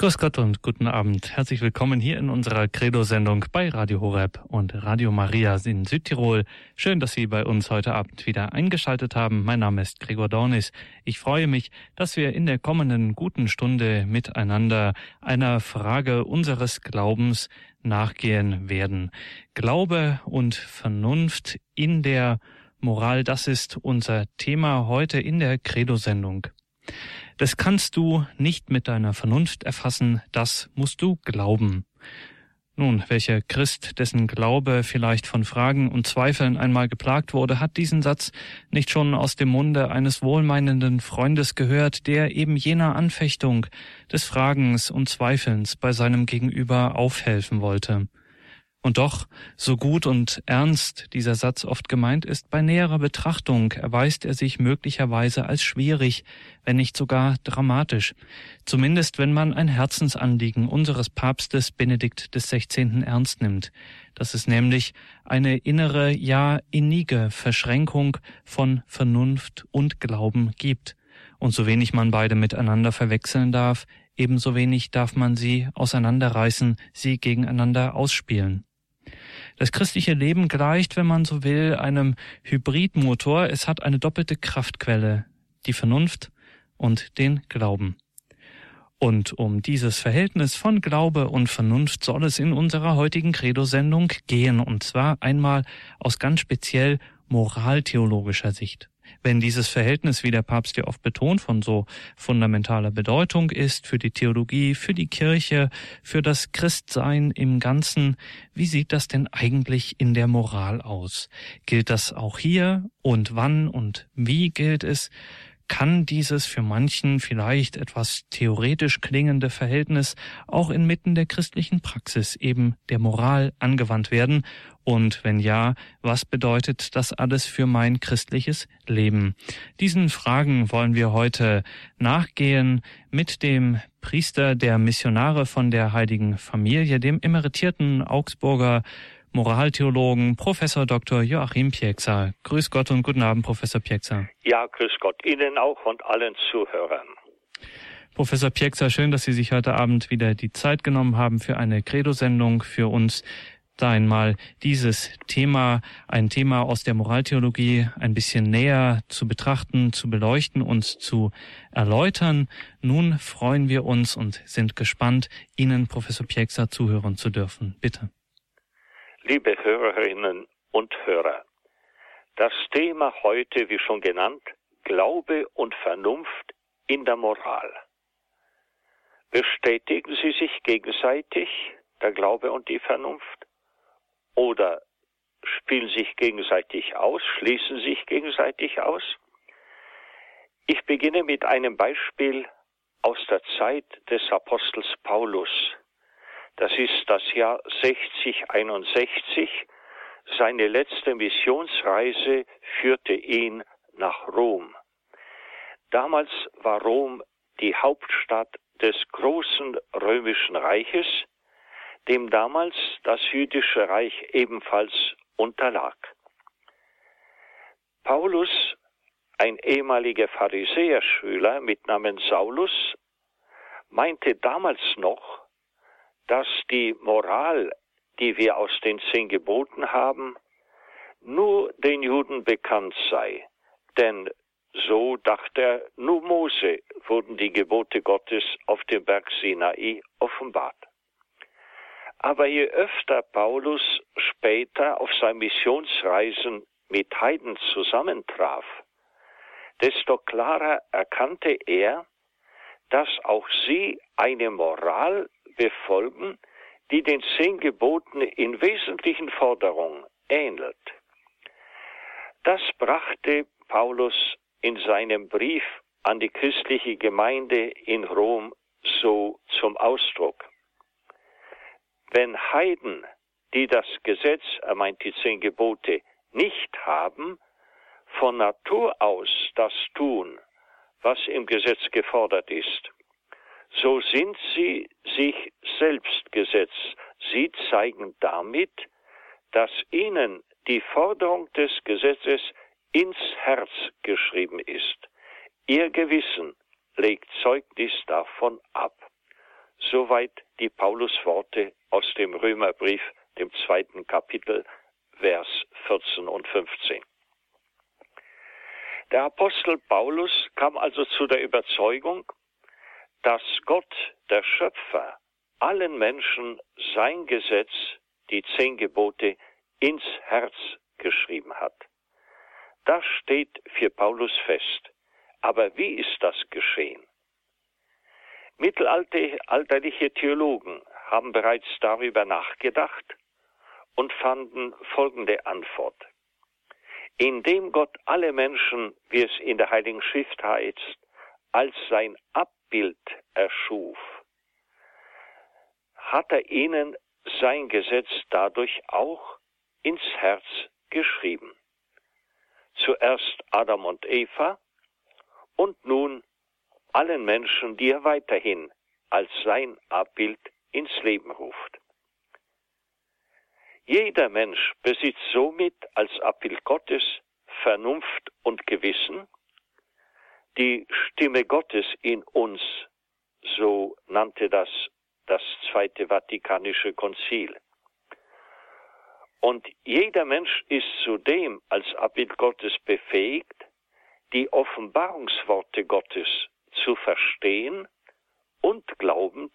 Grüß Gott und guten Abend. Herzlich willkommen hier in unserer Credo-Sendung bei Radio Horeb und Radio Maria in Südtirol. Schön, dass Sie bei uns heute Abend wieder eingeschaltet haben. Mein Name ist Gregor Dornis. Ich freue mich, dass wir in der kommenden guten Stunde miteinander einer Frage unseres Glaubens nachgehen werden. Glaube und Vernunft in der Moral, das ist unser Thema heute in der Credo-Sendung. Das kannst du nicht mit deiner Vernunft erfassen, das musst du glauben. Nun, welcher Christ, dessen Glaube vielleicht von Fragen und Zweifeln einmal geplagt wurde, hat diesen Satz nicht schon aus dem Munde eines wohlmeinenden Freundes gehört, der eben jener Anfechtung des Fragens und Zweifelns bei seinem Gegenüber aufhelfen wollte. Und doch, so gut und ernst dieser Satz oft gemeint ist, bei näherer Betrachtung erweist er sich möglicherweise als schwierig, wenn nicht sogar dramatisch. Zumindest wenn man ein Herzensanliegen unseres Papstes Benedikt XVI. ernst nimmt, dass es nämlich eine innere, ja innige Verschränkung von Vernunft und Glauben gibt. Und so wenig man beide miteinander verwechseln darf, ebenso wenig darf man sie auseinanderreißen, sie gegeneinander ausspielen. Das christliche Leben gleicht, wenn man so will, einem Hybridmotor. Es hat eine doppelte Kraftquelle, die Vernunft und den Glauben. Und um dieses Verhältnis von Glaube und Vernunft soll es in unserer heutigen Credo-Sendung gehen, und zwar einmal aus ganz speziell moraltheologischer Sicht. Wenn dieses Verhältnis, wie der Papst ja oft betont, von so fundamentaler Bedeutung ist für die Theologie, für die Kirche, für das Christsein im Ganzen, wie sieht das denn eigentlich in der Moral aus? Gilt das auch hier und wann und wie gilt es? Kann dieses für manchen vielleicht etwas theoretisch klingende Verhältnis auch inmitten der christlichen Praxis eben der Moral angewandt werden? Und wenn ja, was bedeutet das alles für mein christliches Leben? Diesen Fragen wollen wir heute nachgehen mit dem Priester der Missionare von der Heiligen Familie, dem emeritierten Augsburger Moraltheologen Professor Dr. Joachim Piekser. Grüß Gott und guten Abend, Professor Piekser. Ja, grüß Gott Ihnen auch und allen Zuhörern. Professor Piekser, schön, dass Sie sich heute Abend wieder die Zeit genommen haben für eine Credo-Sendung für uns da einmal dieses Thema, ein Thema aus der Moraltheologie ein bisschen näher zu betrachten, zu beleuchten, uns zu erläutern. Nun freuen wir uns und sind gespannt, Ihnen, Professor Piekser, zuhören zu dürfen. Bitte. Liebe Hörerinnen und Hörer, das Thema heute, wie schon genannt, Glaube und Vernunft in der Moral. Bestätigen sie sich gegenseitig, der Glaube und die Vernunft? Oder spielen sich gegenseitig aus, schließen sich gegenseitig aus? Ich beginne mit einem Beispiel aus der Zeit des Apostels Paulus, das ist das Jahr 6061. Seine letzte Missionsreise führte ihn nach Rom. Damals war Rom die Hauptstadt des großen römischen Reiches, dem damals das jüdische Reich ebenfalls unterlag. Paulus, ein ehemaliger Pharisäerschüler mit Namen Saulus, meinte damals noch, dass die Moral, die wir aus den zehn Geboten haben, nur den Juden bekannt sei. Denn so dachte er, nur Mose wurden die Gebote Gottes auf dem Berg Sinai offenbart. Aber je öfter Paulus später auf seinen Missionsreisen mit Heiden zusammentraf, desto klarer erkannte er, dass auch sie eine Moral befolgen, die den zehn Geboten in wesentlichen Forderungen ähnelt. Das brachte Paulus in seinem Brief an die christliche Gemeinde in Rom so zum Ausdruck. Wenn Heiden, die das Gesetz, er meint die zehn Gebote, nicht haben, von Natur aus das tun, was im Gesetz gefordert ist, so sind sie sich selbst Gesetz. Sie zeigen damit, dass ihnen die Forderung des Gesetzes ins Herz geschrieben ist. Ihr Gewissen legt Zeugnis davon ab. Soweit die Paulus-Worte aus dem Römerbrief, dem zweiten Kapitel, Vers 14 und 15. Der Apostel Paulus kam also zu der Überzeugung, dass Gott, der Schöpfer, allen Menschen sein Gesetz, die zehn Gebote, ins Herz geschrieben hat. Das steht für Paulus fest. Aber wie ist das geschehen? Mittelalterliche Theologen haben bereits darüber nachgedacht und fanden folgende Antwort. Indem Gott alle Menschen, wie es in der Heiligen Schrift heißt, als sein Abbild erschuf, hat er ihnen sein Gesetz dadurch auch ins Herz geschrieben. Zuerst Adam und Eva und nun allen Menschen, die er weiterhin als sein Abbild ins Leben ruft. Jeder Mensch besitzt somit als Abbild Gottes Vernunft und Gewissen, die Stimme Gottes in uns, so nannte das das Zweite Vatikanische Konzil. Und jeder Mensch ist zudem als Abbild Gottes befähigt, die Offenbarungsworte Gottes zu verstehen und glaubend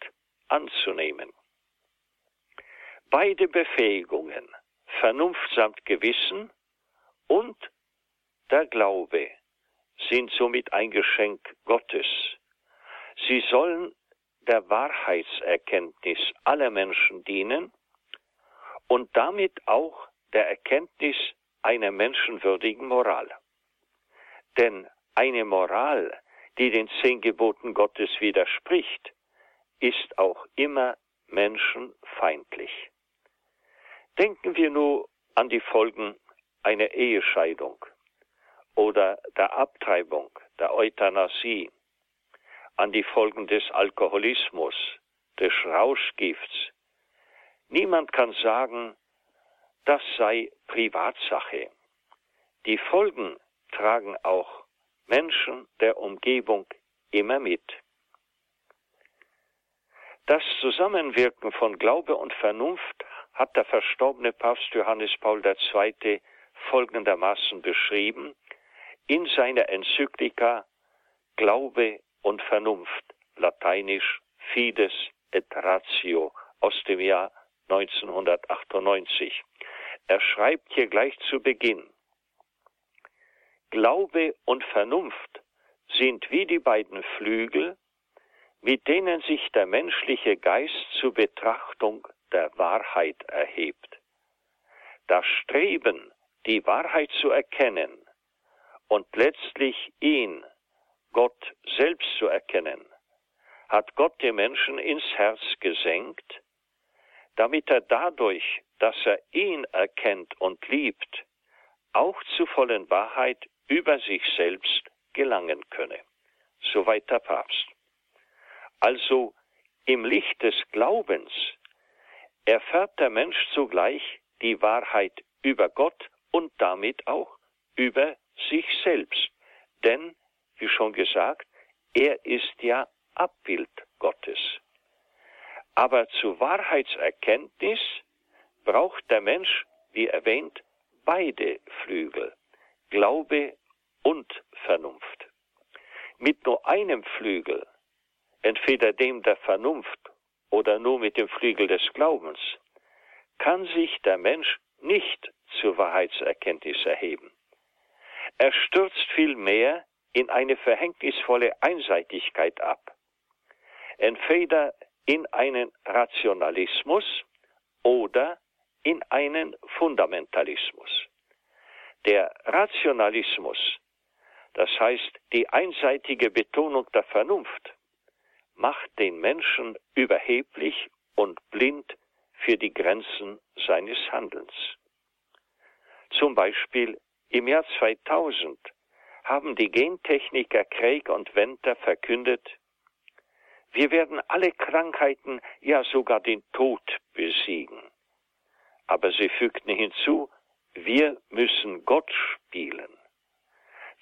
anzunehmen. Beide Befähigungen, Vernunft samt Gewissen und der Glaube, sind somit ein Geschenk Gottes. Sie sollen der Wahrheitserkenntnis aller Menschen dienen und damit auch der Erkenntnis einer menschenwürdigen Moral. Denn eine Moral, die den zehn Geboten Gottes widerspricht, ist auch immer menschenfeindlich. Denken wir nur an die Folgen einer Ehescheidung oder der Abtreibung, der Euthanasie, an die Folgen des Alkoholismus, des Rauschgifts. Niemand kann sagen, das sei Privatsache. Die Folgen tragen auch Menschen der Umgebung immer mit. Das Zusammenwirken von Glaube und Vernunft hat der verstorbene Papst Johannes Paul II. folgendermaßen beschrieben in seiner Enzyklika Glaube und Vernunft, lateinisch Fides et Ratio aus dem Jahr 1998. Er schreibt hier gleich zu Beginn, Glaube und Vernunft sind wie die beiden Flügel, mit denen sich der menschliche Geist zur Betrachtung der Wahrheit erhebt. Das Streben, die Wahrheit zu erkennen und letztlich ihn, Gott selbst zu erkennen, hat Gott dem Menschen ins Herz gesenkt, damit er dadurch, dass er ihn erkennt und liebt, auch zu vollen Wahrheit über sich selbst gelangen könne. Soweit der Papst. Also im Licht des Glaubens erfährt der Mensch zugleich die Wahrheit über Gott und damit auch über sich selbst. Denn, wie schon gesagt, er ist ja Abbild Gottes. Aber zur Wahrheitserkenntnis braucht der Mensch, wie erwähnt, beide Flügel, Glaube und Vernunft. Mit nur einem Flügel, entweder dem der Vernunft oder nur mit dem Flügel des Glaubens, kann sich der Mensch nicht zur Wahrheitserkenntnis erheben. Er stürzt vielmehr in eine verhängnisvolle Einseitigkeit ab, entweder in einen Rationalismus oder in einen Fundamentalismus. Der Rationalismus, das heißt die einseitige Betonung der Vernunft, macht den Menschen überheblich und blind für die Grenzen seines Handelns. Zum Beispiel im Jahr 2000 haben die Gentechniker Craig und Venter verkündet, wir werden alle Krankheiten, ja sogar den Tod besiegen. Aber sie fügten hinzu, wir müssen Gott spielen.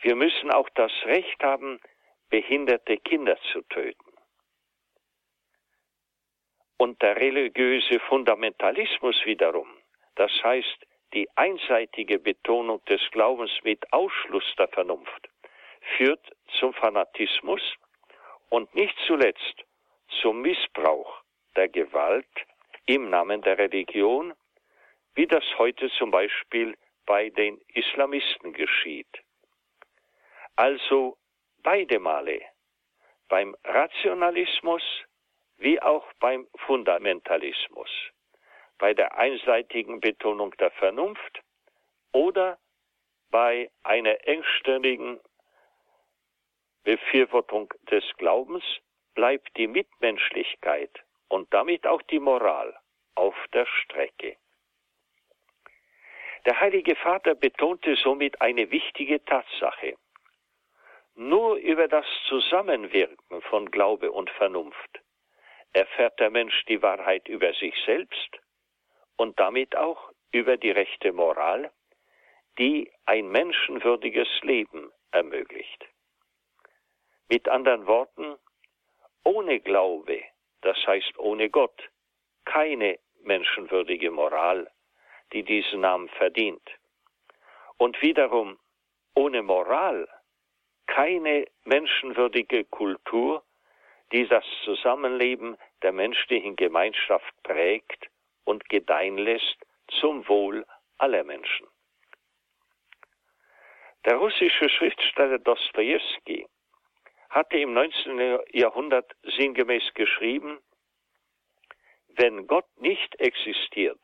Wir müssen auch das Recht haben, behinderte Kinder zu töten. Und der religiöse Fundamentalismus wiederum, das heißt die einseitige Betonung des Glaubens mit Ausschluss der Vernunft, führt zum Fanatismus und nicht zuletzt zum Missbrauch der Gewalt im Namen der Religion, wie das heute zum Beispiel bei den Islamisten geschieht. Also beide Male, beim Rationalismus wie auch beim Fundamentalismus, bei der einseitigen Betonung der Vernunft oder bei einer engstirnigen Befürwortung des Glaubens bleibt die Mitmenschlichkeit und damit auch die Moral auf der Strecke. Der Heilige Vater betonte somit eine wichtige Tatsache. Nur über das Zusammenwirken von Glaube und Vernunft erfährt der Mensch die Wahrheit über sich selbst und damit auch über die rechte Moral, die ein menschenwürdiges Leben ermöglicht. Mit anderen Worten, ohne Glaube, das heißt ohne Gott, keine menschenwürdige Moral, die diesen Namen verdient. Und wiederum ohne Moral keine menschenwürdige Kultur, die das Zusammenleben der menschlichen Gemeinschaft prägt und gedeihen lässt zum Wohl aller Menschen. Der russische Schriftsteller Dostoevsky hatte im 19. Jahrhundert sinngemäß geschrieben, wenn Gott nicht existiert,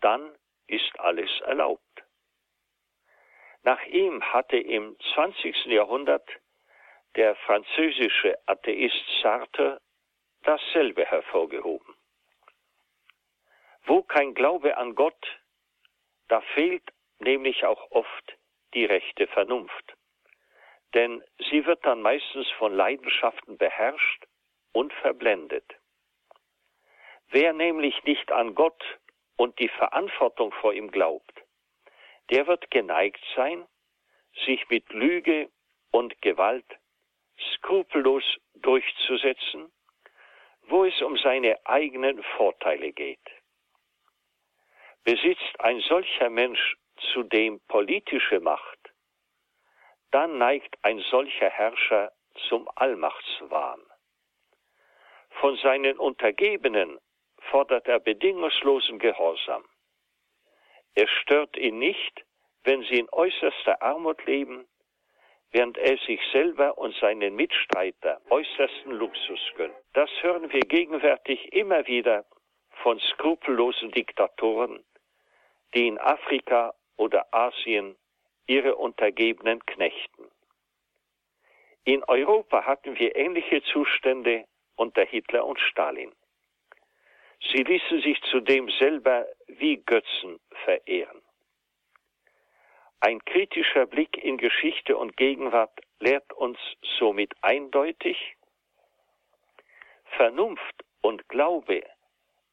dann ist alles erlaubt. Nach ihm hatte im 20. Jahrhundert der französische Atheist Sartre dasselbe hervorgehoben. Wo kein Glaube an Gott, da fehlt nämlich auch oft die rechte Vernunft, denn sie wird dann meistens von Leidenschaften beherrscht und verblendet. Wer nämlich nicht an Gott und die Verantwortung vor ihm glaubt, der wird geneigt sein, sich mit Lüge und Gewalt skrupellos durchzusetzen, wo es um seine eigenen Vorteile geht. Besitzt ein solcher Mensch zudem politische Macht, dann neigt ein solcher Herrscher zum Allmachtswahn. Von seinen Untergebenen fordert er bedingungslosen Gehorsam. Es stört ihn nicht, wenn sie in äußerster Armut leben, während er sich selber und seinen Mitstreiter äußersten Luxus gönnt. Das hören wir gegenwärtig immer wieder von skrupellosen Diktatoren, die in Afrika oder Asien ihre Untergebenen knechten. In Europa hatten wir ähnliche Zustände unter Hitler und Stalin. Sie ließen sich zudem selber wie Götzen verehren. Ein kritischer Blick in Geschichte und Gegenwart lehrt uns somit eindeutig, Vernunft und Glaube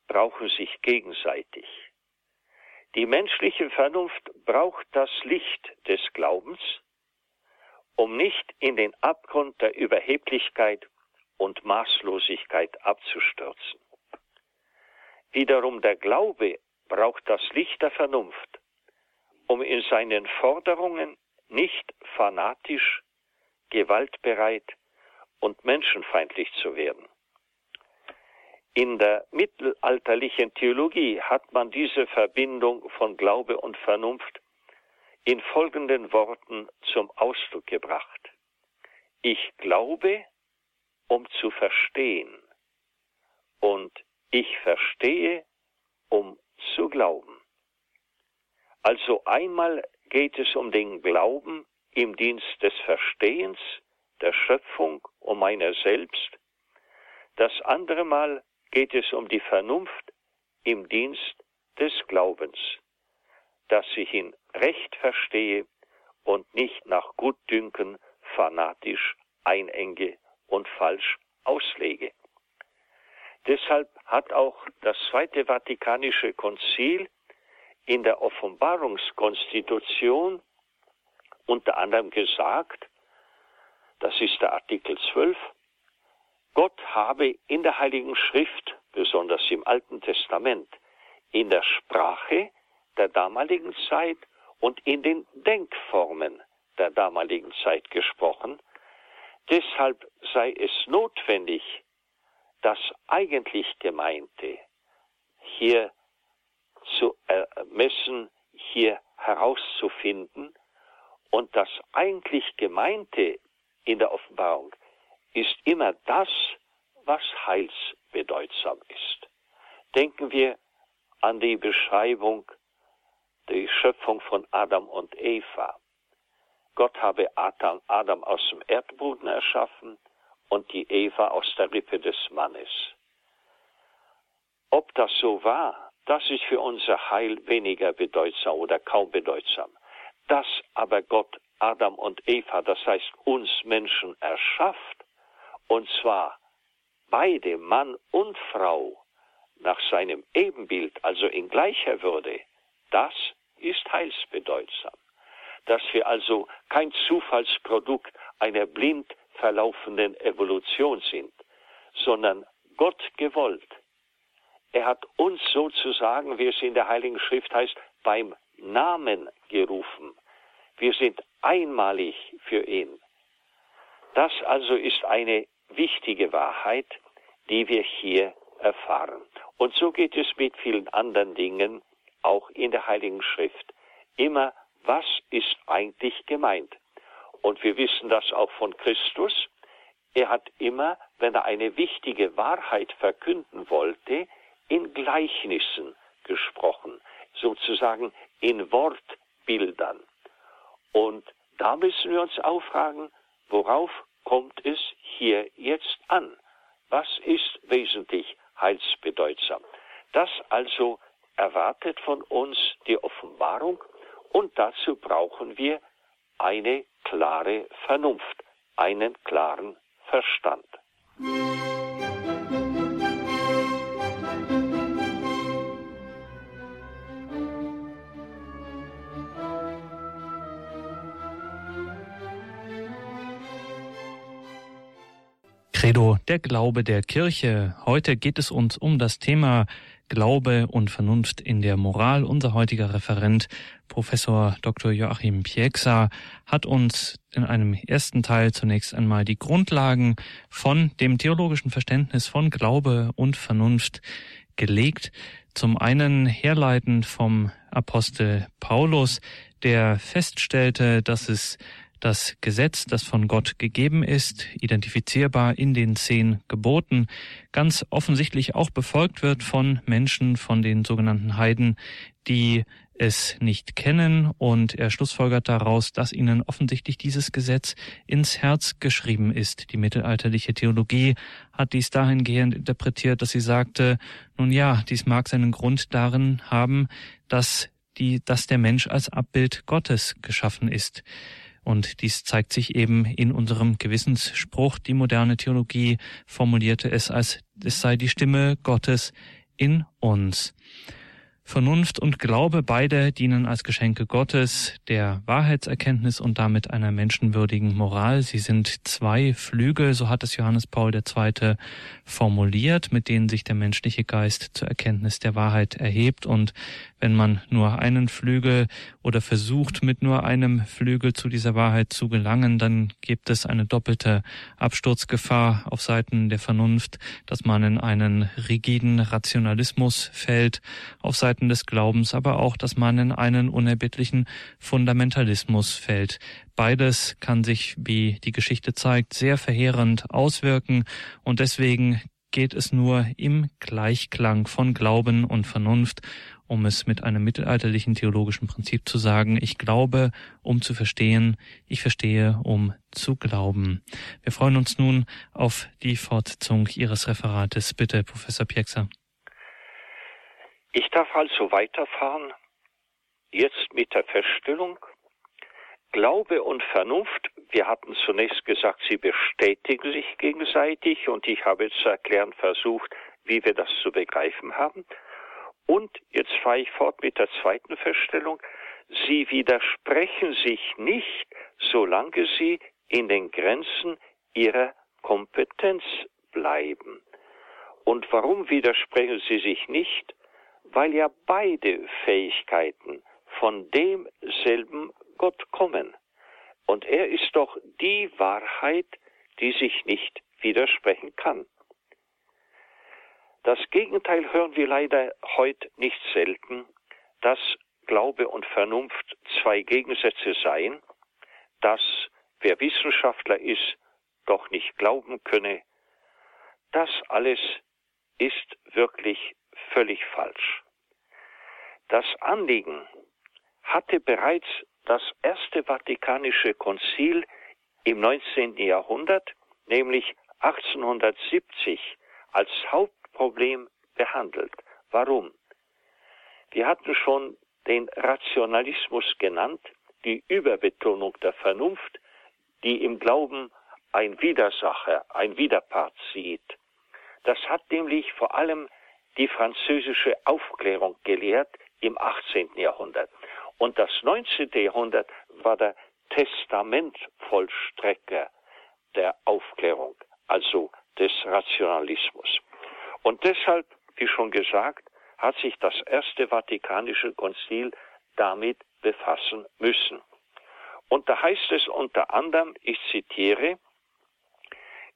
brauchen sich gegenseitig. Die menschliche Vernunft braucht das Licht des Glaubens, um nicht in den Abgrund der Überheblichkeit und Maßlosigkeit abzustürzen. Wiederum der Glaube braucht das Licht der Vernunft, um in seinen Forderungen nicht fanatisch, gewaltbereit und menschenfeindlich zu werden. In der mittelalterlichen Theologie hat man diese Verbindung von Glaube und Vernunft in folgenden Worten zum Ausdruck gebracht. Ich glaube, um zu verstehen und ich verstehe, um zu glauben. Also einmal geht es um den Glauben im Dienst des Verstehens, der Schöpfung und meiner selbst. Das andere Mal geht es um die Vernunft im Dienst des Glaubens, dass ich ihn recht verstehe und nicht nach Gutdünken fanatisch einenge und falsch auslege. Deshalb hat auch das Zweite Vatikanische Konzil in der Offenbarungskonstitution unter anderem gesagt, das ist der Artikel 12, Gott habe in der Heiligen Schrift besonders im Alten Testament, in der Sprache der damaligen Zeit und in den Denkformen der damaligen Zeit gesprochen. Deshalb sei es notwendig, das eigentlich Gemeinte hier zu ermessen, hier herauszufinden. Und das eigentlich Gemeinte in der Offenbarung ist immer das, was heilsbedeutsam ist. Denken wir an die Beschreibung der Schöpfung von Adam und Eva. Gott habe Adam, Adam aus dem Erdboden erschaffen und die Eva aus der Rippe des Mannes. Ob das so war, das ist für unser Heil weniger bedeutsam oder kaum bedeutsam. Dass aber Gott Adam und Eva, das heißt uns Menschen, erschafft, und zwar beide Mann und Frau nach seinem Ebenbild, also in gleicher Würde, das ist heilsbedeutsam. Dass wir also kein Zufallsprodukt einer blind verlaufenden Evolution sind, sondern Gott gewollt. Er hat uns sozusagen, wie es in der Heiligen Schrift heißt, beim Namen gerufen. Wir sind einmalig für ihn. Das also ist eine wichtige Wahrheit, die wir hier erfahren. Und so geht es mit vielen anderen Dingen, auch in der Heiligen Schrift. Immer, was ist eigentlich gemeint? Und wir wissen das auch von Christus. Er hat immer, wenn er eine wichtige Wahrheit verkünden wollte, in Gleichnissen gesprochen, sozusagen in Wortbildern. Und da müssen wir uns auch fragen, worauf kommt es hier jetzt an? Was ist wesentlich heilsbedeutsam? Das also erwartet von uns die Offenbarung und dazu brauchen wir eine klare Vernunft, einen klaren Verstand. Credo, der Glaube der Kirche. Heute geht es uns um das Thema Glaube und Vernunft in der Moral. Unser heutiger Referent, Professor Dr. Joachim Pieksa, hat uns in einem ersten Teil zunächst einmal die Grundlagen von dem theologischen Verständnis von Glaube und Vernunft gelegt. Zum einen herleitend vom Apostel Paulus, der feststellte, dass es das Gesetz, das von Gott gegeben ist, identifizierbar in den zehn Geboten, ganz offensichtlich auch befolgt wird von Menschen, von den sogenannten Heiden, die es nicht kennen und er schlussfolgert daraus, dass ihnen offensichtlich dieses Gesetz ins Herz geschrieben ist. Die mittelalterliche Theologie hat dies dahingehend interpretiert, dass sie sagte, nun ja, dies mag seinen Grund darin haben, dass die, dass der Mensch als Abbild Gottes geschaffen ist. Und dies zeigt sich eben in unserem Gewissensspruch. Die moderne Theologie formulierte es als es sei die Stimme Gottes in uns. Vernunft und Glaube beide dienen als Geschenke Gottes, der Wahrheitserkenntnis und damit einer menschenwürdigen Moral. Sie sind zwei Flügel, so hat es Johannes Paul II. formuliert, mit denen sich der menschliche Geist zur Erkenntnis der Wahrheit erhebt. Und wenn man nur einen Flügel oder versucht, mit nur einem Flügel zu dieser Wahrheit zu gelangen, dann gibt es eine doppelte Absturzgefahr auf Seiten der Vernunft, dass man in einen rigiden Rationalismus fällt, auf Seiten des Glaubens, aber auch, dass man in einen unerbittlichen Fundamentalismus fällt. Beides kann sich, wie die Geschichte zeigt, sehr verheerend auswirken und deswegen geht es nur im Gleichklang von Glauben und Vernunft um es mit einem mittelalterlichen theologischen Prinzip zu sagen, ich glaube, um zu verstehen, ich verstehe, um zu glauben. Wir freuen uns nun auf die Fortsetzung Ihres Referates. Bitte, Professor Piekser. Ich darf also weiterfahren, jetzt mit der Feststellung, Glaube und Vernunft, wir hatten zunächst gesagt, sie bestätigen sich gegenseitig und ich habe zu erklären versucht, wie wir das zu begreifen haben. Und jetzt fahre ich fort mit der zweiten Feststellung. Sie widersprechen sich nicht, solange sie in den Grenzen ihrer Kompetenz bleiben. Und warum widersprechen sie sich nicht? Weil ja beide Fähigkeiten von demselben Gott kommen. Und er ist doch die Wahrheit, die sich nicht widersprechen kann. Das Gegenteil hören wir leider heute nicht selten, dass Glaube und Vernunft zwei Gegensätze seien, dass wer Wissenschaftler ist, doch nicht glauben könne. Das alles ist wirklich völlig falsch. Das Anliegen hatte bereits das erste Vatikanische Konzil im 19. Jahrhundert, nämlich 1870, als Hauptproblem behandelt. Warum? Wir hatten schon den Rationalismus genannt, die Überbetonung der Vernunft, die im Glauben ein Widersacher, ein Widerpart sieht. Das hat nämlich vor allem die französische Aufklärung gelehrt im 18. Jahrhundert. Und das 19. Jahrhundert war der Testamentvollstrecker der Aufklärung, also des Rationalismus. Und deshalb, wie schon gesagt, hat sich das Erste Vatikanische Konzil damit befassen müssen. Und da heißt es unter anderem, ich zitiere,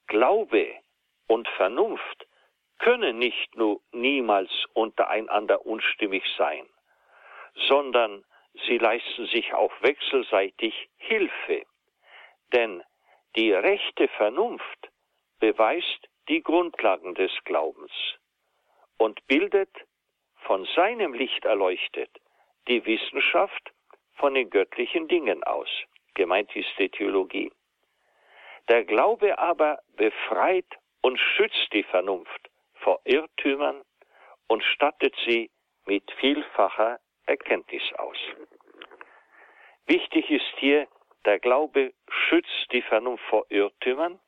Glaube und Vernunft können nicht nur niemals untereinander unstimmig sein, sondern sie leisten sich auch wechselseitig Hilfe. Denn die rechte Vernunft beweist die Grundlagen des Glaubens und bildet, von seinem Licht erleuchtet, die Wissenschaft von den göttlichen Dingen aus. Gemeint ist die Theologie. Der Glaube aber befreit und schützt die Vernunft vor Irrtümern und stattet sie mit vielfacher Erkenntnis aus. Wichtig ist hier, der Glaube schützt die Vernunft vor Irrtümern.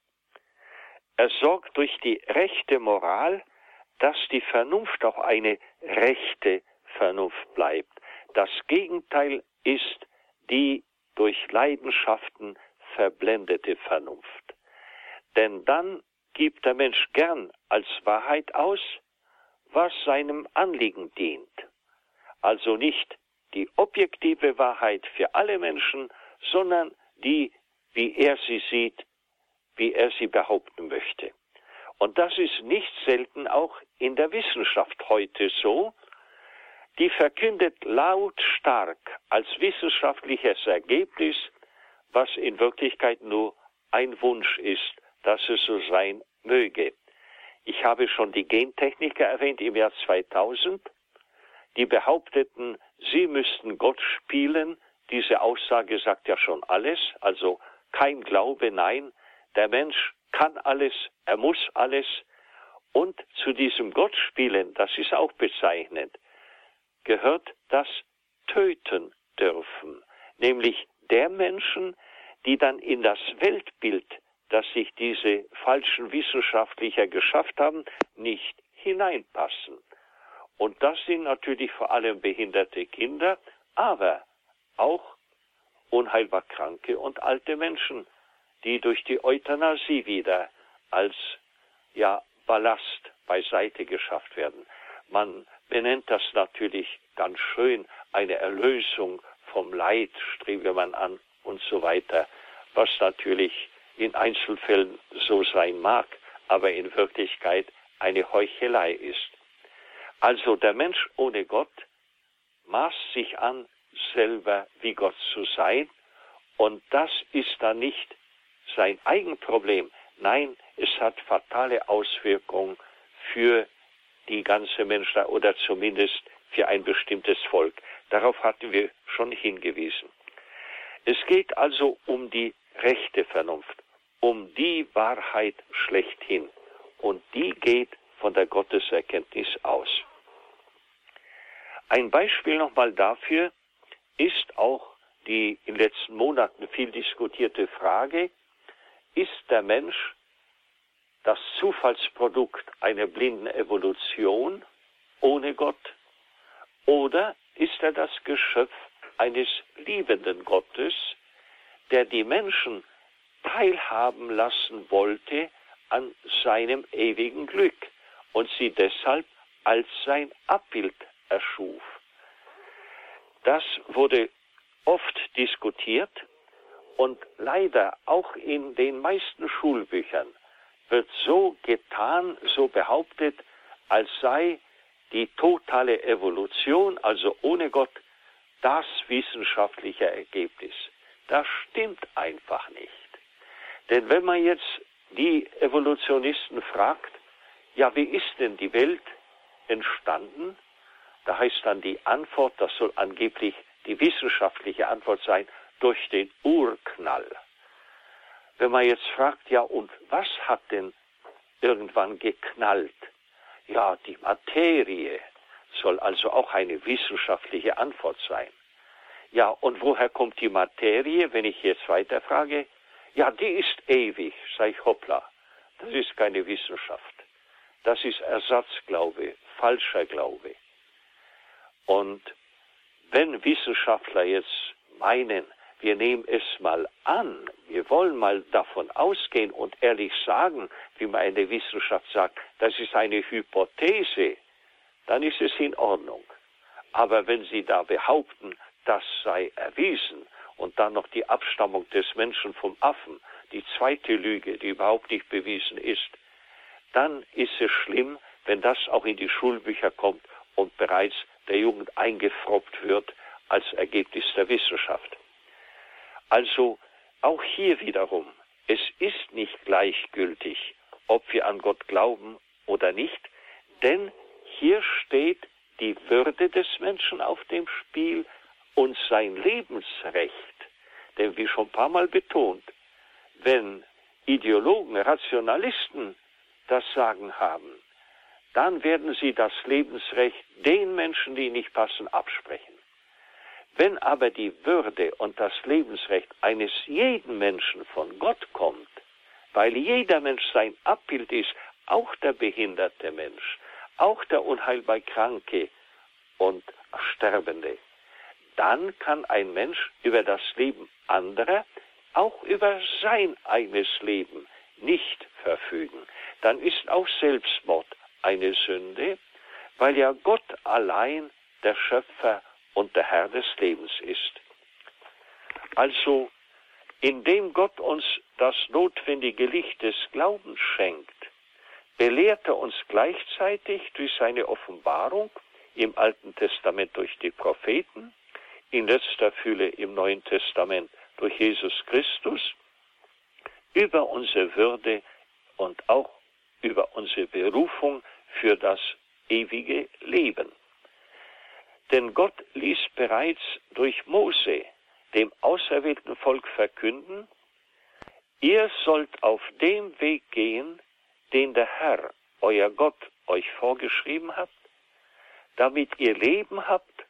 Er sorgt durch die rechte Moral, dass die Vernunft auch eine rechte Vernunft bleibt. Das Gegenteil ist die durch Leidenschaften verblendete Vernunft. Denn dann gibt der Mensch gern als Wahrheit aus, was seinem Anliegen dient. Also nicht die objektive Wahrheit für alle Menschen, sondern die, wie er sie sieht, wie er sie behaupten möchte. Und das ist nicht selten auch in der Wissenschaft heute so. Die verkündet lautstark als wissenschaftliches Ergebnis, was in Wirklichkeit nur ein Wunsch ist, dass es so sein möge. Ich habe schon die Gentechniker erwähnt im Jahr 2000, die behaupteten, sie müssten Gott spielen. Diese Aussage sagt ja schon alles, also kein Glaube, nein, der Mensch kann alles, er muss alles. Und zu diesem Gottspielen, das ist auch bezeichnend, gehört das Töten dürfen, nämlich der Menschen, die dann in das Weltbild dass sich diese falschen Wissenschaftlicher geschafft haben, nicht hineinpassen. Und das sind natürlich vor allem behinderte Kinder, aber auch unheilbar kranke und alte Menschen, die durch die Euthanasie wieder als ja, Ballast beiseite geschafft werden. Man benennt das natürlich ganz schön, eine Erlösung vom Leid strebe man an und so weiter, was natürlich in Einzelfällen so sein mag, aber in Wirklichkeit eine Heuchelei ist. Also der Mensch ohne Gott maßt sich an, selber wie Gott zu sein, und das ist dann nicht sein Eigenproblem. Nein, es hat fatale Auswirkungen für die ganze Menschheit oder zumindest für ein bestimmtes Volk. Darauf hatten wir schon hingewiesen. Es geht also um die rechte Vernunft um die Wahrheit schlechthin. Und die geht von der Gotteserkenntnis aus. Ein Beispiel nochmal dafür ist auch die in den letzten Monaten viel diskutierte Frage, ist der Mensch das Zufallsprodukt einer blinden Evolution ohne Gott oder ist er das Geschöpf eines liebenden Gottes, der die Menschen teilhaben lassen wollte an seinem ewigen Glück und sie deshalb als sein Abbild erschuf. Das wurde oft diskutiert und leider auch in den meisten Schulbüchern wird so getan, so behauptet, als sei die totale Evolution, also ohne Gott, das wissenschaftliche Ergebnis. Das stimmt einfach nicht. Denn wenn man jetzt die Evolutionisten fragt, ja, wie ist denn die Welt entstanden? Da heißt dann die Antwort, das soll angeblich die wissenschaftliche Antwort sein, durch den Urknall. Wenn man jetzt fragt, ja, und was hat denn irgendwann geknallt? Ja, die Materie soll also auch eine wissenschaftliche Antwort sein. Ja, und woher kommt die Materie, wenn ich jetzt weiterfrage? Ja, die ist ewig, sage ich hoppla. Das ist keine Wissenschaft. Das ist Ersatzglaube, falscher Glaube. Und wenn Wissenschaftler jetzt meinen, wir nehmen es mal an, wir wollen mal davon ausgehen und ehrlich sagen, wie man in der Wissenschaft sagt, das ist eine Hypothese, dann ist es in Ordnung. Aber wenn Sie da behaupten, das sei erwiesen und dann noch die Abstammung des Menschen vom Affen, die zweite Lüge, die überhaupt nicht bewiesen ist, dann ist es schlimm, wenn das auch in die Schulbücher kommt und bereits der Jugend eingefroppt wird als Ergebnis der Wissenschaft. Also auch hier wiederum, es ist nicht gleichgültig, ob wir an Gott glauben oder nicht, denn hier steht die Würde des Menschen auf dem Spiel und sein Lebensrecht. Denn wie schon ein paar Mal betont, wenn Ideologen, Rationalisten das Sagen haben, dann werden sie das Lebensrecht den Menschen, die nicht passen, absprechen. Wenn aber die Würde und das Lebensrecht eines jeden Menschen von Gott kommt, weil jeder Mensch sein Abbild ist, auch der behinderte Mensch, auch der unheilbar Kranke und Sterbende, dann kann ein Mensch über das Leben anderer, auch über sein eigenes Leben nicht verfügen. Dann ist auch Selbstmord eine Sünde, weil ja Gott allein der Schöpfer und der Herr des Lebens ist. Also, indem Gott uns das notwendige Licht des Glaubens schenkt, belehrt er uns gleichzeitig durch seine Offenbarung im Alten Testament durch die Propheten, in letzter Fülle im Neuen Testament durch Jesus Christus, über unsere Würde und auch über unsere Berufung für das ewige Leben. Denn Gott ließ bereits durch Mose dem auserwählten Volk verkünden, ihr sollt auf dem Weg gehen, den der Herr, euer Gott, euch vorgeschrieben hat, damit ihr Leben habt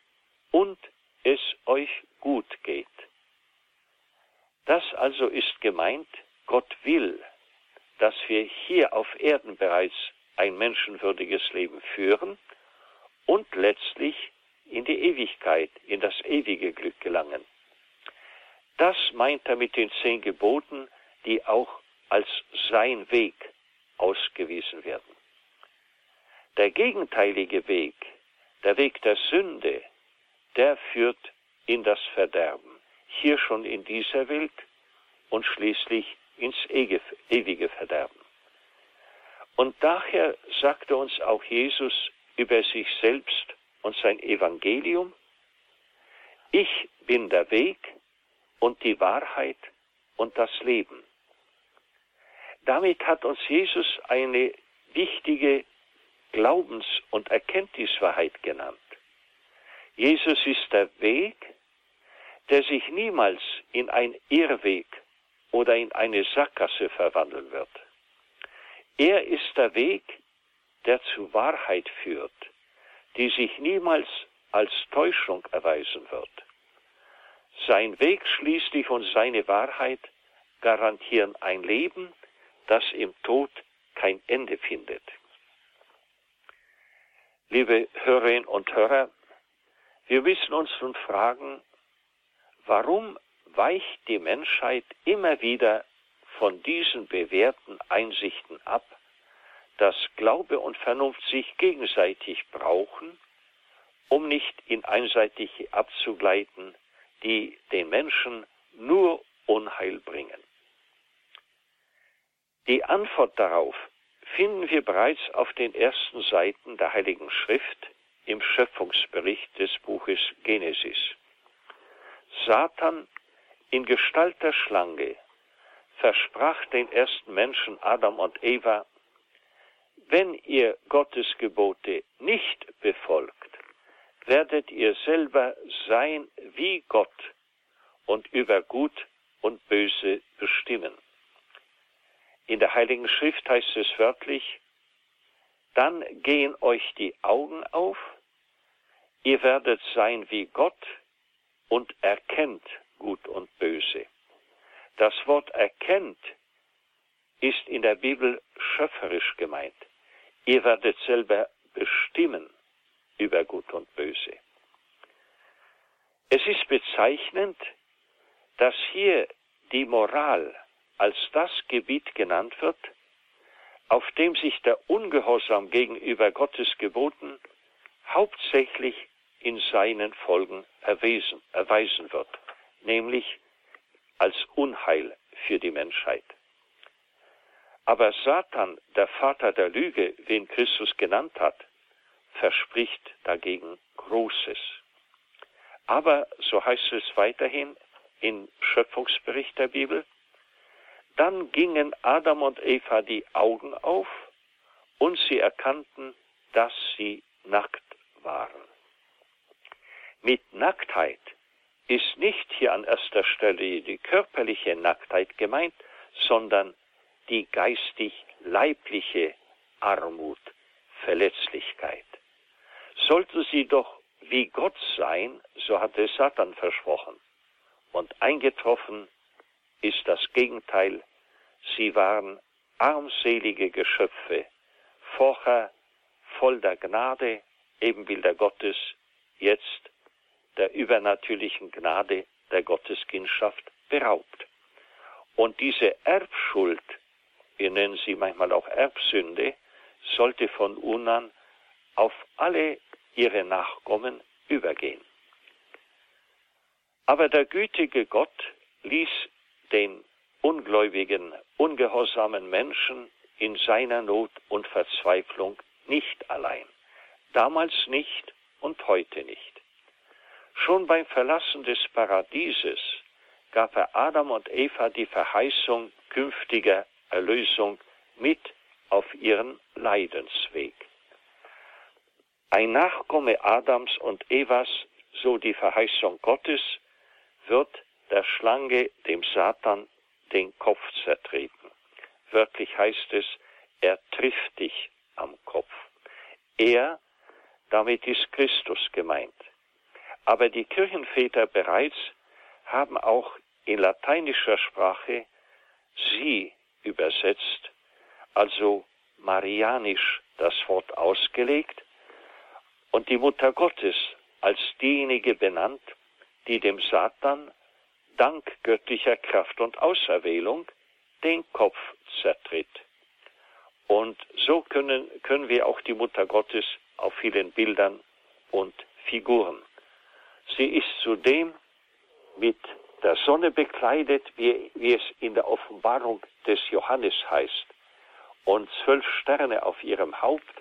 und es euch gut geht. Das also ist gemeint, Gott will, dass wir hier auf Erden bereits ein menschenwürdiges Leben führen und letztlich Ewigkeit, in das ewige Glück gelangen. Das meint er mit den zehn Geboten, die auch als sein Weg ausgewiesen werden. Der gegenteilige Weg, der Weg der Sünde, der führt in das Verderben, hier schon in dieser Welt und schließlich ins ewige Verderben. Und daher sagte uns auch Jesus über sich selbst und sein Evangelium, ich bin der Weg und die Wahrheit und das Leben. Damit hat uns Jesus eine wichtige Glaubens- und Erkenntniswahrheit genannt. Jesus ist der Weg, der sich niemals in ein Irrweg oder in eine Sackgasse verwandeln wird. Er ist der Weg, der zu Wahrheit führt, die sich niemals als Täuschung erweisen wird. Sein Weg schließlich und seine Wahrheit garantieren ein Leben, das im Tod kein Ende findet. Liebe Hörerinnen und Hörer, wir müssen uns nun fragen, warum weicht die Menschheit immer wieder von diesen bewährten Einsichten ab, dass Glaube und Vernunft sich gegenseitig brauchen, um nicht in einseitige abzugleiten, die den Menschen nur Unheil bringen. Die Antwort darauf finden wir bereits auf den ersten Seiten der Heiligen Schrift im Schöpfungsbericht des Buches Genesis. Satan in Gestalt der Schlange versprach den ersten Menschen Adam und Eva, wenn ihr Gottes Gebote nicht befolgt, werdet ihr selber sein wie Gott und über Gut und Böse bestimmen. In der Heiligen Schrift heißt es wörtlich, dann gehen euch die Augen auf, ihr werdet sein wie Gott und erkennt Gut und Böse. Das Wort erkennt ist in der Bibel schöpferisch gemeint. Ihr werdet selber bestimmen über Gut und Böse. Es ist bezeichnend, dass hier die Moral als das Gebiet genannt wird, auf dem sich der Ungehorsam gegenüber Gottes Geboten hauptsächlich in seinen Folgen erweisen, erweisen wird, nämlich als Unheil für die Menschheit. Aber Satan, der Vater der Lüge, wen Christus genannt hat, verspricht dagegen Großes. Aber, so heißt es weiterhin im Schöpfungsbericht der Bibel, dann gingen Adam und Eva die Augen auf und sie erkannten, dass sie nackt waren. Mit Nacktheit ist nicht hier an erster Stelle die körperliche Nacktheit gemeint, sondern die geistig-leibliche Armut, Verletzlichkeit. Sollte sie doch wie Gott sein, so hatte Satan versprochen. Und eingetroffen ist das Gegenteil. Sie waren armselige Geschöpfe, vorher voll der Gnade, Ebenbilder Gottes, jetzt der übernatürlichen Gnade der Gotteskindschaft beraubt. Und diese Erbschuld, wir nennen sie manchmal auch Erbsünde, sollte von Unan auf alle ihre Nachkommen übergehen. Aber der gütige Gott ließ den ungläubigen, ungehorsamen Menschen in seiner Not und Verzweiflung nicht allein. Damals nicht und heute nicht. Schon beim Verlassen des Paradieses gab er Adam und Eva die Verheißung künftiger Erlösung mit auf ihren Leidensweg. Ein Nachkomme Adams und Evas, so die Verheißung Gottes, wird der Schlange, dem Satan, den Kopf zertreten. Wörtlich heißt es, er trifft dich am Kopf. Er, damit ist Christus gemeint. Aber die Kirchenväter bereits haben auch in lateinischer Sprache sie übersetzt, also marianisch das Wort ausgelegt und die Mutter Gottes als diejenige benannt, die dem Satan dank göttlicher Kraft und Auserwählung den Kopf zertritt. Und so können, können wir auch die Mutter Gottes auf vielen Bildern und Figuren. Sie ist zudem mit der Sonne bekleidet, wie, wie es in der Offenbarung des Johannes heißt, und zwölf Sterne auf ihrem Haupt,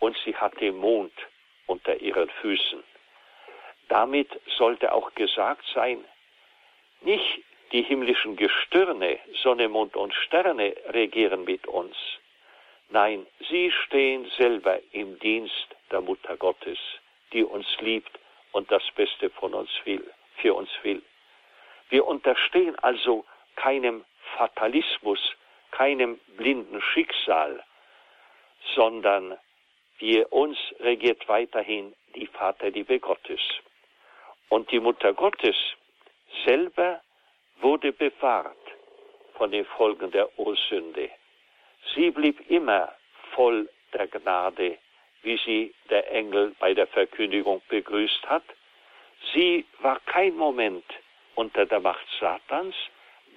und sie hat den Mond unter ihren Füßen. Damit sollte auch gesagt sein, nicht die himmlischen Gestirne, Sonne, Mond und Sterne regieren mit uns. Nein, sie stehen selber im Dienst der Mutter Gottes, die uns liebt und das Beste von uns will, für uns will. Wir unterstehen also keinem Fatalismus, keinem blinden Schicksal, sondern wir uns regiert weiterhin die Vaterliebe Gottes. Und die Mutter Gottes selber wurde bewahrt von den Folgen der Ursünde. Sie blieb immer voll der Gnade, wie sie der Engel bei der Verkündigung begrüßt hat. Sie war kein Moment unter der Macht Satans,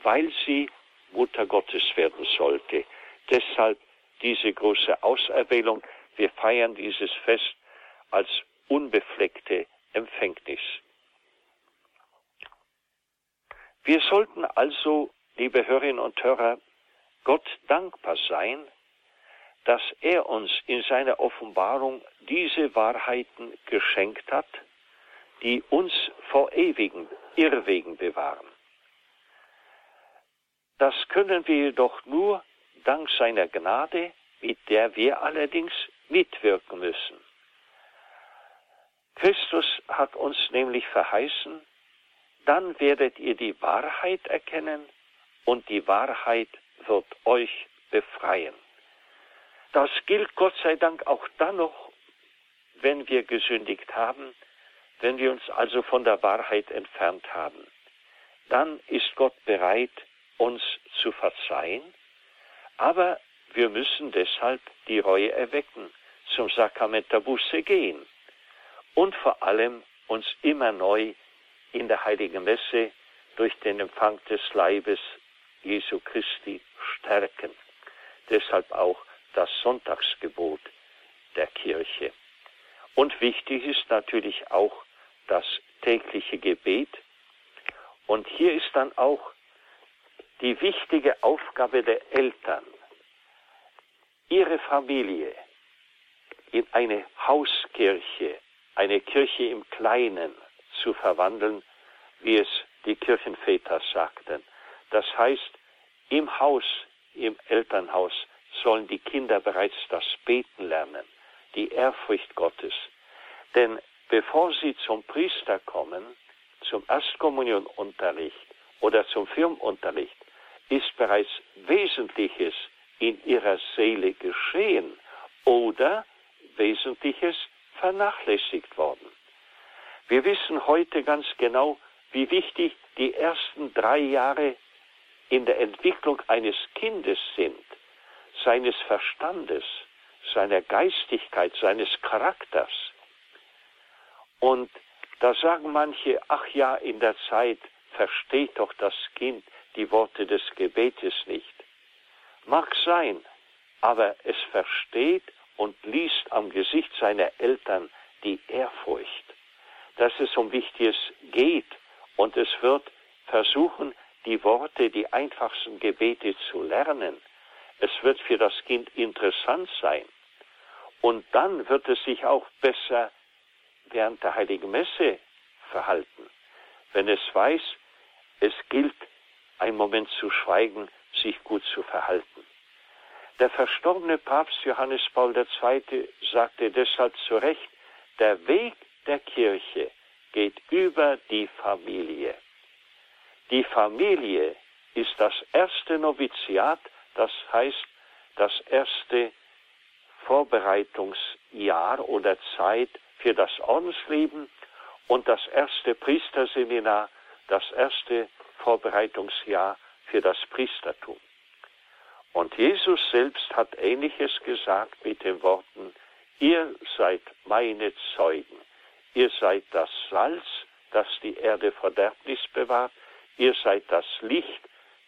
weil sie Mutter Gottes werden sollte. Deshalb diese große Auserwählung. Wir feiern dieses Fest als unbefleckte Empfängnis. Wir sollten also, liebe Hörerinnen und Hörer, Gott dankbar sein, dass er uns in seiner Offenbarung diese Wahrheiten geschenkt hat, die uns vor ewigen Irrwegen bewahren. Das können wir jedoch nur dank seiner Gnade, mit der wir allerdings mitwirken müssen. Christus hat uns nämlich verheißen, dann werdet ihr die Wahrheit erkennen und die Wahrheit wird euch befreien. Das gilt Gott sei Dank auch dann noch, wenn wir gesündigt haben, wenn wir uns also von der Wahrheit entfernt haben. Dann ist Gott bereit, uns zu verzeihen, aber wir müssen deshalb die Reue erwecken, zum Sakrament der Buße gehen und vor allem uns immer neu in der heiligen Messe durch den Empfang des Leibes Jesu Christi stärken. Deshalb auch das Sonntagsgebot der Kirche. Und wichtig ist natürlich auch das tägliche Gebet. Und hier ist dann auch die wichtige Aufgabe der Eltern, ihre Familie in eine Hauskirche, eine Kirche im Kleinen zu verwandeln, wie es die Kirchenväter sagten. Das heißt, im Haus, im Elternhaus sollen die Kinder bereits das Beten lernen, die Ehrfurcht Gottes. Denn bevor sie zum Priester kommen, zum Erstkommunionunterricht oder zum Firmenunterricht, ist bereits Wesentliches in ihrer Seele geschehen oder Wesentliches vernachlässigt worden. Wir wissen heute ganz genau, wie wichtig die ersten drei Jahre in der Entwicklung eines Kindes sind, seines Verstandes, seiner Geistigkeit, seines Charakters. Und da sagen manche, ach ja, in der Zeit versteht doch das Kind die Worte des Gebetes nicht. Mag sein, aber es versteht und liest am Gesicht seiner Eltern die Ehrfurcht, dass es um Wichtiges geht und es wird versuchen, die Worte, die einfachsten Gebete zu lernen. Es wird für das Kind interessant sein. Und dann wird es sich auch besser während der Heiligen Messe verhalten. Wenn es weiß, es gilt, einen Moment zu schweigen, sich gut zu verhalten. Der verstorbene Papst Johannes Paul II. sagte deshalb zu Recht, der Weg der Kirche geht über die Familie. Die Familie ist das erste Noviziat, das heißt das erste Vorbereitungsjahr oder Zeit für das Ordensleben und das erste Priesterseminar, das erste Vorbereitungsjahr für das Priestertum. Und Jesus selbst hat Ähnliches gesagt mit den Worten, ihr seid meine Zeugen, ihr seid das Salz, das die Erde Verderbnis bewahrt, ihr seid das Licht,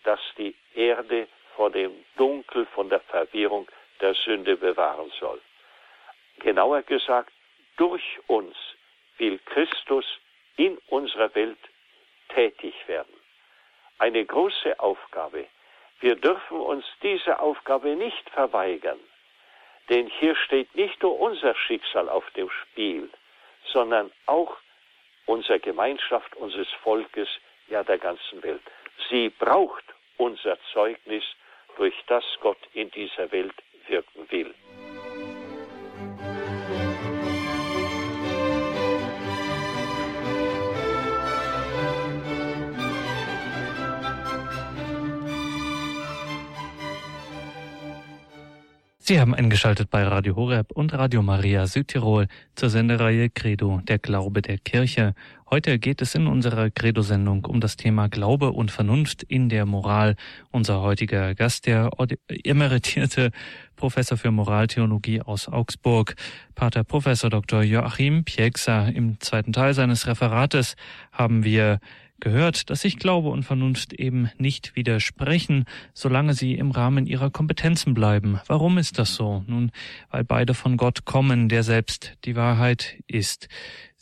das die Erde vor dem Dunkel, von der Verwirrung der Sünde bewahren soll. Genauer gesagt, durch uns will Christus in unserer Welt tätig werden. Eine große Aufgabe. Wir dürfen uns diese Aufgabe nicht verweigern, denn hier steht nicht nur unser Schicksal auf dem Spiel, sondern auch unsere Gemeinschaft, unseres Volkes, ja der ganzen Welt. Sie braucht unser Zeugnis, durch das Gott in dieser Welt Sie haben eingeschaltet bei Radio Horeb und Radio Maria Südtirol zur Sendereihe Credo, der Glaube der Kirche. Heute geht es in unserer Credo-Sendung um das Thema Glaube und Vernunft in der Moral. Unser heutiger Gast, der emeritierte Professor für Moraltheologie aus Augsburg, Pater Professor Dr. Joachim Pieksa. Im zweiten Teil seines Referates haben wir gehört, dass sich Glaube und Vernunft eben nicht widersprechen, solange sie im Rahmen ihrer Kompetenzen bleiben. Warum ist das so? Nun, weil beide von Gott kommen, der selbst die Wahrheit ist.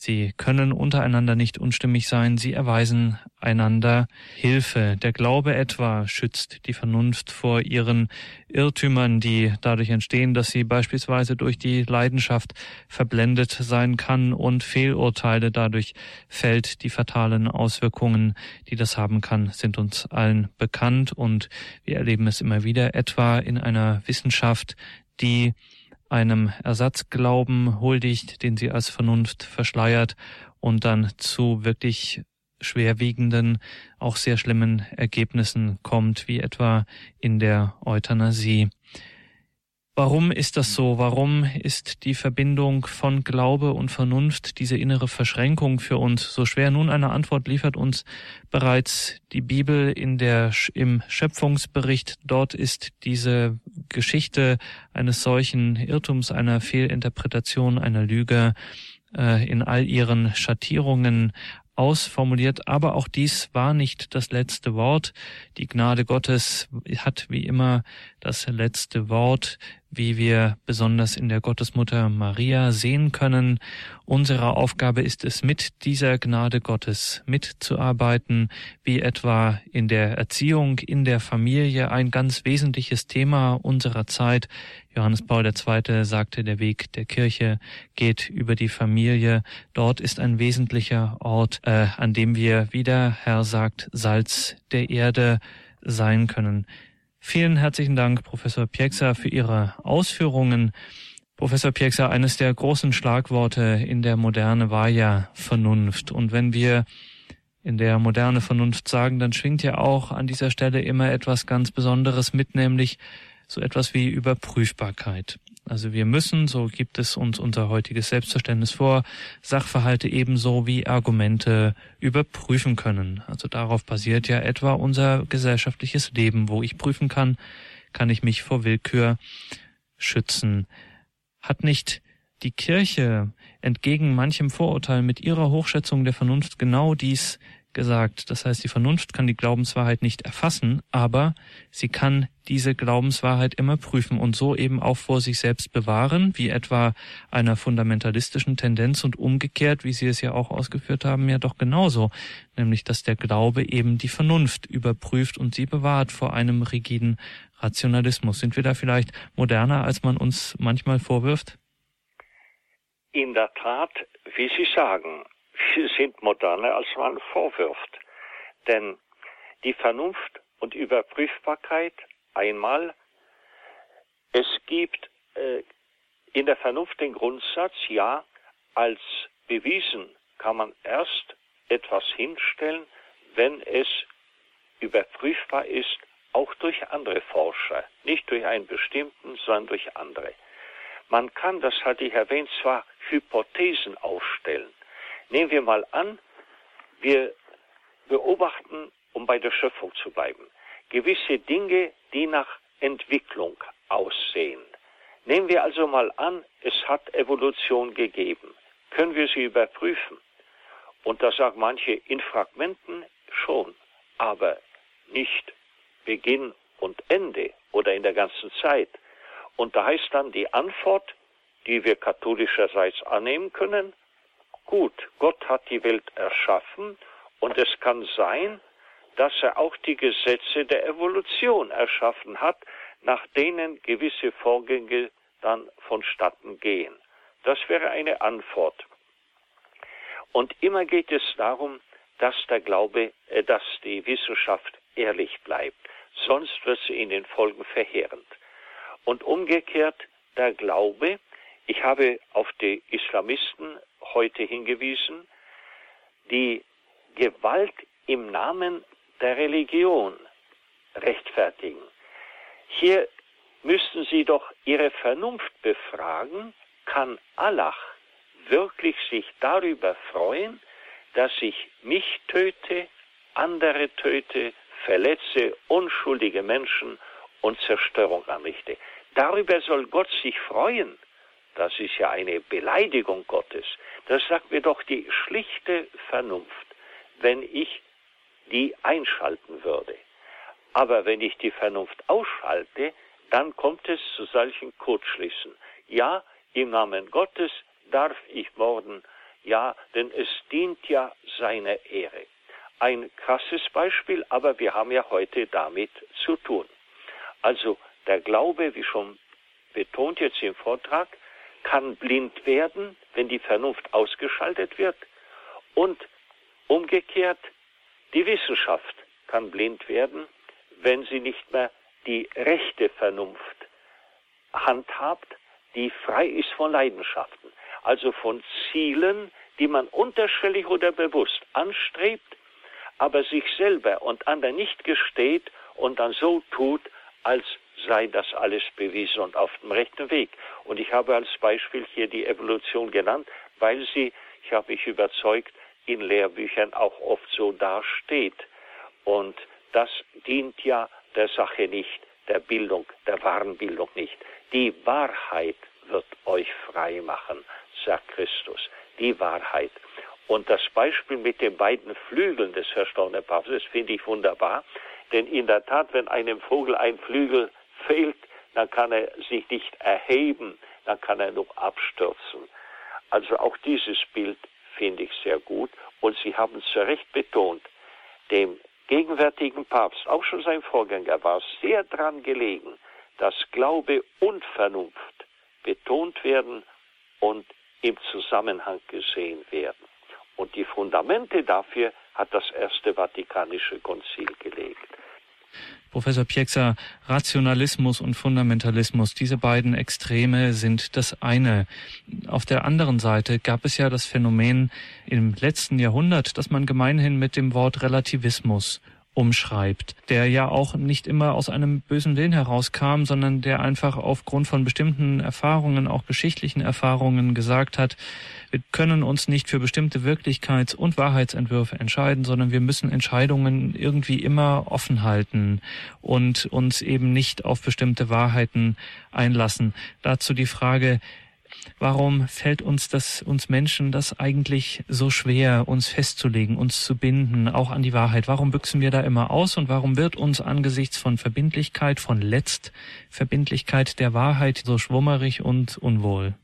Sie können untereinander nicht unstimmig sein, sie erweisen einander Hilfe. Der Glaube etwa schützt die Vernunft vor ihren Irrtümern, die dadurch entstehen, dass sie beispielsweise durch die Leidenschaft verblendet sein kann und Fehlurteile dadurch fällt. Die fatalen Auswirkungen, die das haben kann, sind uns allen bekannt und wir erleben es immer wieder etwa in einer Wissenschaft, die einem Ersatzglauben huldigt, den sie als Vernunft verschleiert und dann zu wirklich schwerwiegenden, auch sehr schlimmen Ergebnissen kommt, wie etwa in der Euthanasie. Warum ist das so? Warum ist die Verbindung von Glaube und Vernunft, diese innere Verschränkung für uns so schwer? Nun eine Antwort liefert uns bereits die Bibel in der, im Schöpfungsbericht. Dort ist diese Geschichte eines solchen Irrtums, einer Fehlinterpretation, einer Lüge äh, in all ihren Schattierungen ausformuliert, aber auch dies war nicht das letzte Wort. Die Gnade Gottes hat wie immer das letzte Wort wie wir besonders in der Gottesmutter Maria sehen können. Unsere Aufgabe ist es, mit dieser Gnade Gottes mitzuarbeiten, wie etwa in der Erziehung, in der Familie, ein ganz wesentliches Thema unserer Zeit. Johannes Paul II. sagte, der Weg der Kirche geht über die Familie. Dort ist ein wesentlicher Ort, äh, an dem wir, wie der Herr sagt, Salz der Erde sein können. Vielen herzlichen Dank, Professor Pieksa, für Ihre Ausführungen. Professor Pieksa, eines der großen Schlagworte in der Moderne war ja Vernunft. Und wenn wir in der moderne Vernunft sagen, dann schwingt ja auch an dieser Stelle immer etwas ganz Besonderes mit, nämlich so etwas wie Überprüfbarkeit. Also wir müssen, so gibt es uns unser heutiges Selbstverständnis vor, Sachverhalte ebenso wie Argumente überprüfen können. Also darauf basiert ja etwa unser gesellschaftliches Leben, wo ich prüfen kann, kann ich mich vor Willkür schützen. Hat nicht die Kirche entgegen manchem Vorurteil mit ihrer Hochschätzung der Vernunft genau dies gesagt. Das heißt, die Vernunft kann die Glaubenswahrheit nicht erfassen, aber sie kann diese Glaubenswahrheit immer prüfen und so eben auch vor sich selbst bewahren, wie etwa einer fundamentalistischen Tendenz und umgekehrt, wie Sie es ja auch ausgeführt haben, ja doch genauso, nämlich dass der Glaube eben die Vernunft überprüft und sie bewahrt vor einem rigiden Rationalismus. Sind wir da vielleicht moderner, als man uns manchmal vorwirft? In der Tat, wie Sie sagen, sind moderner, als man vorwirft. Denn die Vernunft und Überprüfbarkeit einmal, es gibt äh, in der Vernunft den Grundsatz, ja, als bewiesen kann man erst etwas hinstellen, wenn es überprüfbar ist, auch durch andere Forscher, nicht durch einen bestimmten, sondern durch andere. Man kann, das hatte ich erwähnt, zwar Hypothesen aufstellen, Nehmen wir mal an, wir beobachten, um bei der Schöpfung zu bleiben, gewisse Dinge, die nach Entwicklung aussehen. Nehmen wir also mal an, es hat Evolution gegeben. Können wir sie überprüfen? Und da sagen manche in Fragmenten schon, aber nicht Beginn und Ende oder in der ganzen Zeit. Und da heißt dann die Antwort, die wir katholischerseits annehmen können, Gut, Gott hat die Welt erschaffen und es kann sein, dass er auch die Gesetze der Evolution erschaffen hat, nach denen gewisse Vorgänge dann vonstatten gehen. Das wäre eine Antwort. Und immer geht es darum, dass der Glaube, äh, dass die Wissenschaft ehrlich bleibt. Sonst wird sie in den Folgen verheerend. Und umgekehrt der Glaube, ich habe auf die Islamisten heute hingewiesen, die Gewalt im Namen der Religion rechtfertigen. Hier müssten Sie doch Ihre Vernunft befragen, kann Allah wirklich sich darüber freuen, dass ich mich töte, andere töte, verletze unschuldige Menschen und Zerstörung anrichte. Darüber soll Gott sich freuen. Das ist ja eine Beleidigung Gottes. Das sagt mir doch die schlichte Vernunft. Wenn ich die einschalten würde. Aber wenn ich die Vernunft ausschalte, dann kommt es zu solchen Kurzschlüssen. Ja, im Namen Gottes darf ich morden, ja, denn es dient ja seiner Ehre. Ein krasses Beispiel, aber wir haben ja heute damit zu tun. Also der Glaube, wie schon betont jetzt im Vortrag, kann blind werden, wenn die Vernunft ausgeschaltet wird. Und umgekehrt, die Wissenschaft kann blind werden, wenn sie nicht mehr die rechte Vernunft handhabt, die frei ist von Leidenschaften, also von Zielen, die man unterschwellig oder bewusst anstrebt, aber sich selber und anderen nicht gesteht und dann so tut, als sei das alles bewiesen und auf dem rechten Weg. Und ich habe als Beispiel hier die Evolution genannt, weil sie, ich habe mich überzeugt, in Lehrbüchern auch oft so dasteht. Und das dient ja der Sache nicht, der Bildung, der wahren Bildung nicht. Die Wahrheit wird euch frei machen, sagt Christus. Die Wahrheit. Und das Beispiel mit den beiden Flügeln des verstorbenen Papstes finde ich wunderbar. Denn in der Tat, wenn einem Vogel ein Flügel fehlt, dann kann er sich nicht erheben, dann kann er nur abstürzen. Also auch dieses Bild finde ich sehr gut. Und Sie haben es zu Recht betont, dem gegenwärtigen Papst, auch schon sein Vorgänger, war sehr dran gelegen, dass Glaube und Vernunft betont werden und im Zusammenhang gesehen werden. Und die Fundamente dafür hat das Erste Vatikanische Konzil gelegt. Professor Pieksa, Rationalismus und Fundamentalismus, diese beiden Extreme sind das eine. Auf der anderen Seite gab es ja das Phänomen im letzten Jahrhundert, das man gemeinhin mit dem Wort Relativismus umschreibt, der ja auch nicht immer aus einem bösen Willen herauskam, sondern der einfach aufgrund von bestimmten Erfahrungen, auch geschichtlichen Erfahrungen gesagt hat, wir können uns nicht für bestimmte Wirklichkeits- und Wahrheitsentwürfe entscheiden, sondern wir müssen Entscheidungen irgendwie immer offen halten und uns eben nicht auf bestimmte Wahrheiten einlassen. Dazu die Frage, Warum fällt uns das, uns Menschen das eigentlich so schwer, uns festzulegen, uns zu binden, auch an die Wahrheit? Warum büchsen wir da immer aus und warum wird uns angesichts von Verbindlichkeit, von Letztverbindlichkeit der Wahrheit so schwummerig und unwohl?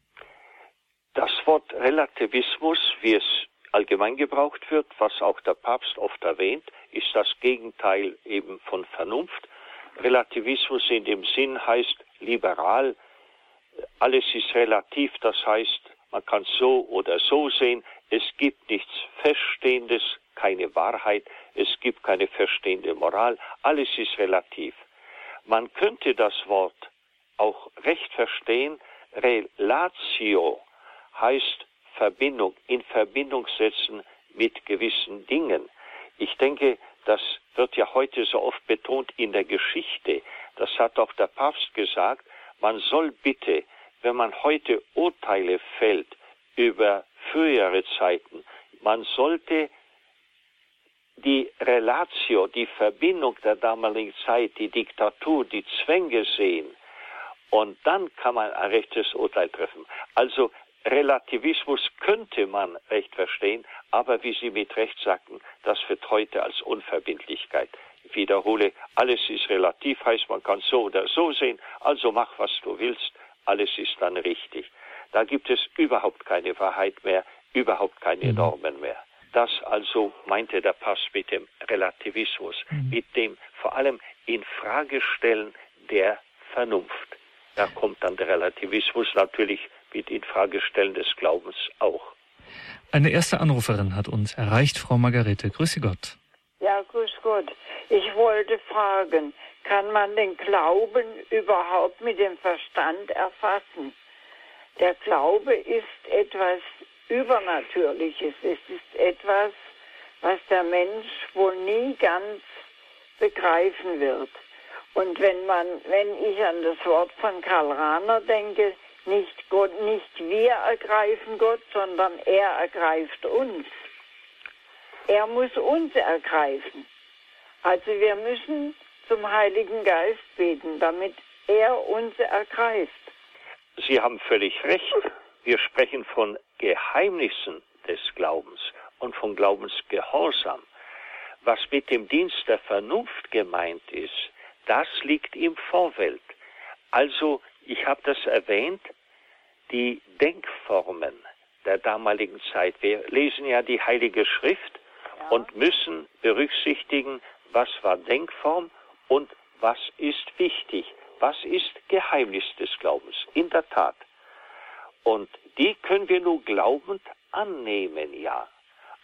Das Wort Relativismus, wie es allgemein gebraucht wird, was auch der Papst oft erwähnt, ist das Gegenteil eben von Vernunft. Relativismus in dem Sinn heißt liberal, alles ist relativ, das heißt, man kann so oder so sehen, es gibt nichts Feststehendes, keine Wahrheit, es gibt keine verstehende Moral, alles ist relativ. Man könnte das Wort auch recht verstehen, Relatio heißt Verbindung, in Verbindung setzen mit gewissen Dingen. Ich denke, das wird ja heute so oft betont in der Geschichte. Das hat auch der Papst gesagt, man soll bitte, wenn man heute Urteile fällt über frühere Zeiten, man sollte die Relatio, die Verbindung der damaligen Zeit, die Diktatur, die Zwänge sehen. Und dann kann man ein rechtes Urteil treffen. Also Relativismus könnte man recht verstehen, aber wie Sie mit Recht sagten, das wird heute als Unverbindlichkeit wiederhole, alles ist relativ, heißt man kann so oder so sehen, also mach, was du willst, alles ist dann richtig. Da gibt es überhaupt keine Wahrheit mehr, überhaupt keine mhm. Normen mehr. Das also meinte der Pass mit dem Relativismus, mhm. mit dem vor allem Infragestellen der Vernunft. Da kommt dann der Relativismus natürlich mit Infragestellen des Glaubens auch. Eine erste Anruferin hat uns erreicht, Frau Margarete. Grüße Gott. Ja, grüß Gott. Ich wollte fragen, kann man den Glauben überhaupt mit dem Verstand erfassen? Der Glaube ist etwas Übernatürliches. Es ist etwas, was der Mensch wohl nie ganz begreifen wird. Und wenn man, wenn ich an das Wort von Karl Rahner denke, nicht Gott, nicht wir ergreifen Gott, sondern er ergreift uns. Er muss uns ergreifen. Also wir müssen zum Heiligen Geist beten, damit er uns ergreift. Sie haben völlig recht. Wir sprechen von Geheimnissen des Glaubens und von Glaubensgehorsam. was mit dem Dienst der Vernunft gemeint ist, das liegt im Vorfeld. Also, ich habe das erwähnt, die Denkformen der damaligen Zeit. Wir lesen ja die Heilige Schrift. Und müssen berücksichtigen, was war Denkform und was ist wichtig, was ist Geheimnis des Glaubens. In der Tat. Und die können wir nur glaubend annehmen, ja.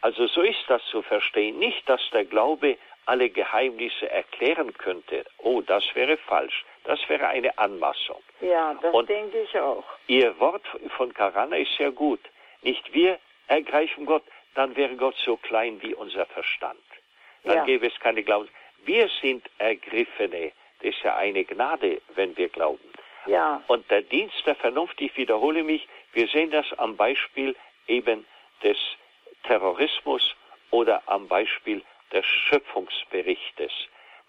Also so ist das zu verstehen. Nicht, dass der Glaube alle Geheimnisse erklären könnte. Oh, das wäre falsch. Das wäre eine Anmaßung. Ja, das Und denke ich auch. Ihr Wort von Karana ist sehr gut. Nicht wir ergreifen Gott, dann wäre Gott so klein wie unser Verstand. Dann ja. gäbe es keine Glauben. Wir sind Ergriffene. Das ist ja eine Gnade, wenn wir glauben. Ja. Und der Dienst der Vernunft, ich wiederhole mich, wir sehen das am Beispiel eben des Terrorismus oder am Beispiel des Schöpfungsberichtes,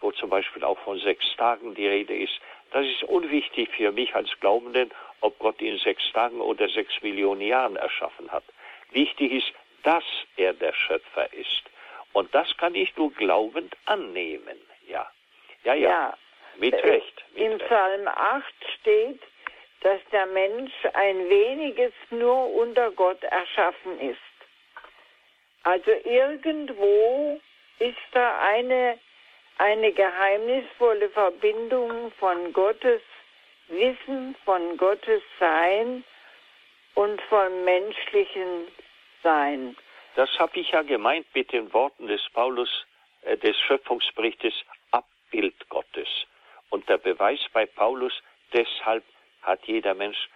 wo zum Beispiel auch von sechs Tagen die Rede ist. Das ist unwichtig für mich als Glaubenden, ob Gott in sechs Tagen oder sechs Millionen Jahren erschaffen hat. Wichtig ist, dass er der Schöpfer ist. Und das kann ich nur glaubend annehmen. Ja, ja, ja. ja. Mit äh, Recht. Mit Im Recht. Psalm 8 steht, dass der Mensch ein weniges nur unter Gott erschaffen ist. Also irgendwo ist da eine, eine geheimnisvolle Verbindung von Gottes Wissen, von Gottes Sein und vom menschlichen Sein. Das habe ich ja gemeint mit den Worten des Paulus, äh, des Schöpfungsberichtes, Abbild Gottes. Und der Beweis bei Paulus, deshalb hat jeder Mensch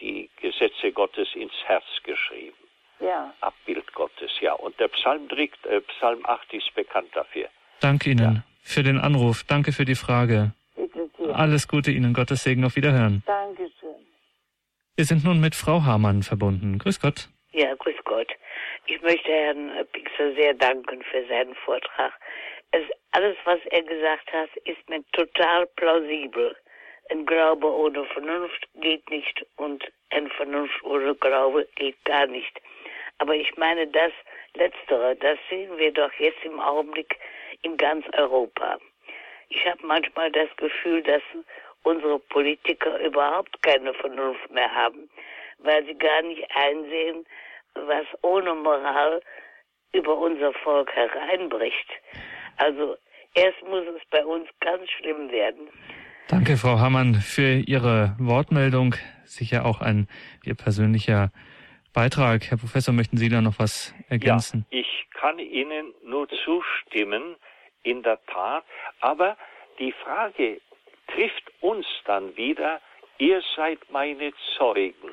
die Gesetze Gottes ins Herz geschrieben. Ja. Abbild Gottes, ja. Und der Psalm, äh, Psalm 8 ist bekannt dafür. Danke Ihnen ja. für den Anruf. Danke für die Frage. Alles Gute Ihnen. Gottes Segen. Auf Wiederhören. Dankeschön. Wir sind nun mit Frau Hamann verbunden. Grüß Gott. Ja, grüß Gott. Ich möchte Herrn Pixer sehr danken für seinen Vortrag. Es, alles, was er gesagt hat, ist mir total plausibel. Ein Glaube ohne Vernunft geht nicht und ein Vernunft ohne Glaube geht gar nicht. Aber ich meine, das Letztere, das sehen wir doch jetzt im Augenblick in ganz Europa. Ich habe manchmal das Gefühl, dass unsere Politiker überhaupt keine Vernunft mehr haben, weil sie gar nicht einsehen, was ohne Moral über unser Volk hereinbricht. Also erst muss es bei uns ganz schlimm werden. Danke, Frau Hammann, für Ihre Wortmeldung. Sicher auch ein Ihr persönlicher Beitrag. Herr Professor, möchten Sie da noch was ergänzen? Ja, ich kann Ihnen nur zustimmen, in der Tat. Aber die Frage trifft uns dann wieder, ihr seid meine Zeugen.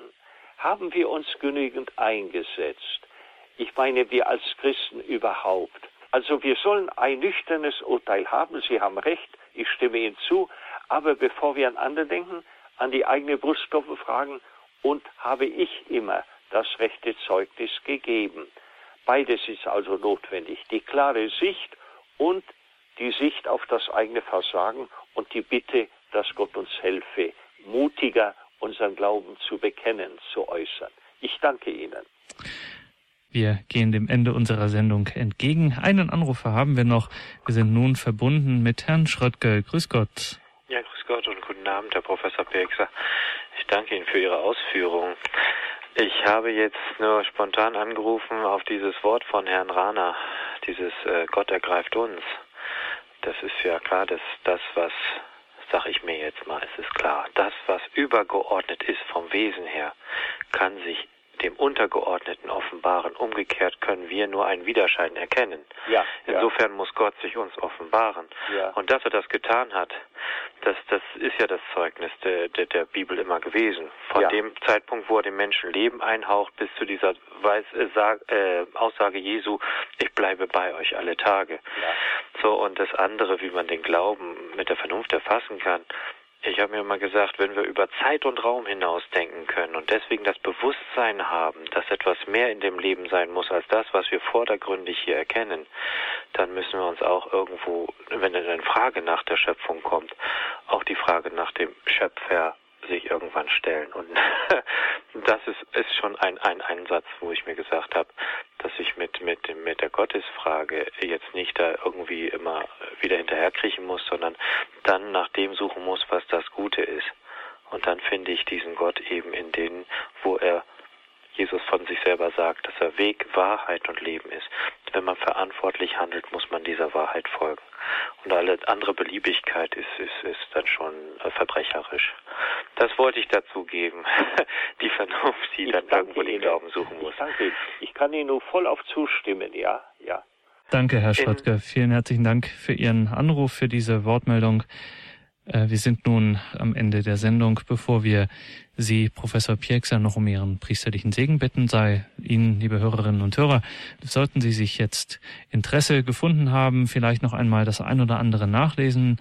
Haben wir uns genügend eingesetzt? Ich meine, wir als Christen überhaupt. Also wir sollen ein nüchternes Urteil haben. Sie haben recht, ich stimme Ihnen zu. Aber bevor wir an andere denken, an die eigene Bruststoffe fragen, und habe ich immer das rechte Zeugnis gegeben. Beides ist also notwendig. Die klare Sicht und die Sicht auf das eigene Versagen und die Bitte, dass Gott uns helfe, mutiger unseren Glauben zu bekennen, zu äußern. Ich danke Ihnen. Wir gehen dem Ende unserer Sendung entgegen. Einen Anrufer haben wir noch. Wir sind nun verbunden mit Herrn Schröttke. Grüß Gott. Ja, grüß Gott und guten Abend, Herr Professor Pirkser. Ich danke Ihnen für Ihre Ausführungen. Ich habe jetzt nur spontan angerufen auf dieses Wort von Herrn Rana, dieses äh, Gott ergreift uns. Das ist ja klar, dass das, was, sag ich mir jetzt mal, es ist klar, das, was übergeordnet ist vom Wesen her, kann sich dem Untergeordneten offenbaren. Umgekehrt können wir nur einen Widerschein erkennen. Ja, Insofern ja. muss Gott sich uns offenbaren. Ja. Und dass er das getan hat, das, das ist ja das Zeugnis der, der, der Bibel immer gewesen. Von ja. dem Zeitpunkt, wo er dem Menschen Leben einhaucht, bis zu dieser Weis, äh, sag, äh, Aussage Jesu, ich bleibe bei euch alle Tage. Ja. So, und das andere, wie man den Glauben mit der Vernunft erfassen kann, ich habe mir mal gesagt, wenn wir über Zeit und Raum hinaus denken können und deswegen das Bewusstsein haben, dass etwas mehr in dem Leben sein muss als das, was wir vordergründig hier erkennen, dann müssen wir uns auch irgendwo, wenn eine Frage nach der Schöpfung kommt, auch die Frage nach dem Schöpfer sich irgendwann stellen. Und das ist, ist schon ein, ein, ein Satz, wo ich mir gesagt habe, dass ich mit, mit, mit der Gottesfrage jetzt nicht da irgendwie immer wieder hinterherkriechen muss, sondern dann nach dem suchen muss, was das Gute ist. Und dann finde ich diesen Gott eben in denen, wo er Jesus von sich selber sagt, dass er Weg, Wahrheit und Leben ist. Wenn man verantwortlich handelt, muss man dieser Wahrheit folgen. Und alle andere Beliebigkeit ist, ist, ist dann schon äh, verbrecherisch. Das wollte ich dazu geben. die Vernunft, die Ich dann irgendwo den Ihnen. Glauben suchen muss. Ich danke. Ich kann Ihnen nur voll auf zustimmen, ja, ja. Danke, Herr Schrottke. Vielen herzlichen Dank für Ihren Anruf, für diese Wortmeldung. Äh, Wir sind nun am Ende der Sendung. Bevor wir Sie, Professor Piekser, noch um Ihren priesterlichen Segen bitten, sei Ihnen, liebe Hörerinnen und Hörer, sollten Sie sich jetzt Interesse gefunden haben, vielleicht noch einmal das ein oder andere nachlesen.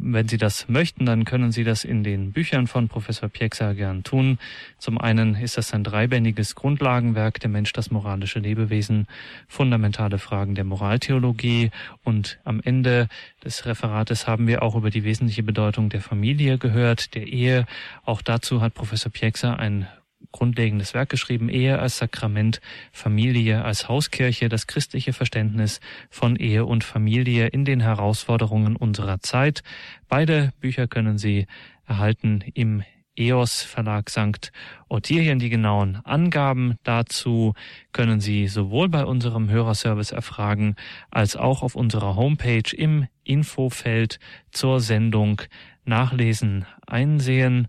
Wenn Sie das möchten, dann können Sie das in den Büchern von Professor Piekser gern tun. Zum einen ist das ein dreibändiges Grundlagenwerk Der Mensch, das moralische Lebewesen, fundamentale Fragen der Moraltheologie und am Ende des Referates haben wir auch über die wesentliche Bedeutung der Familie gehört, der Ehe. Auch dazu hat Professor Piekser ein grundlegendes Werk geschrieben, Ehe als Sakrament, Familie als Hauskirche, das christliche Verständnis von Ehe und Familie in den Herausforderungen unserer Zeit. Beide Bücher können Sie erhalten im EOS Verlag St. Ottilien. Die genauen Angaben dazu können Sie sowohl bei unserem Hörerservice erfragen, als auch auf unserer Homepage im Infofeld zur Sendung nachlesen, einsehen.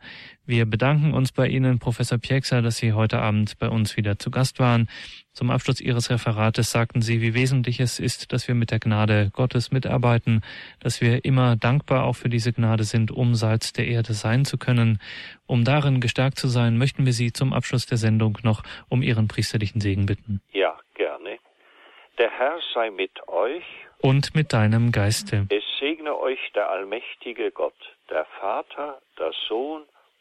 Wir bedanken uns bei Ihnen, Professor Piekser, dass Sie heute Abend bei uns wieder zu Gast waren. Zum Abschluss Ihres Referates sagten Sie, wie wesentlich es ist, dass wir mit der Gnade Gottes mitarbeiten, dass wir immer dankbar auch für diese Gnade sind, um Salz der Erde sein zu können. Um darin gestärkt zu sein, möchten wir Sie zum Abschluss der Sendung noch um Ihren priesterlichen Segen bitten. Ja, gerne. Der Herr sei mit euch. Und mit deinem Geiste. Es segne euch der allmächtige Gott, der Vater, der Sohn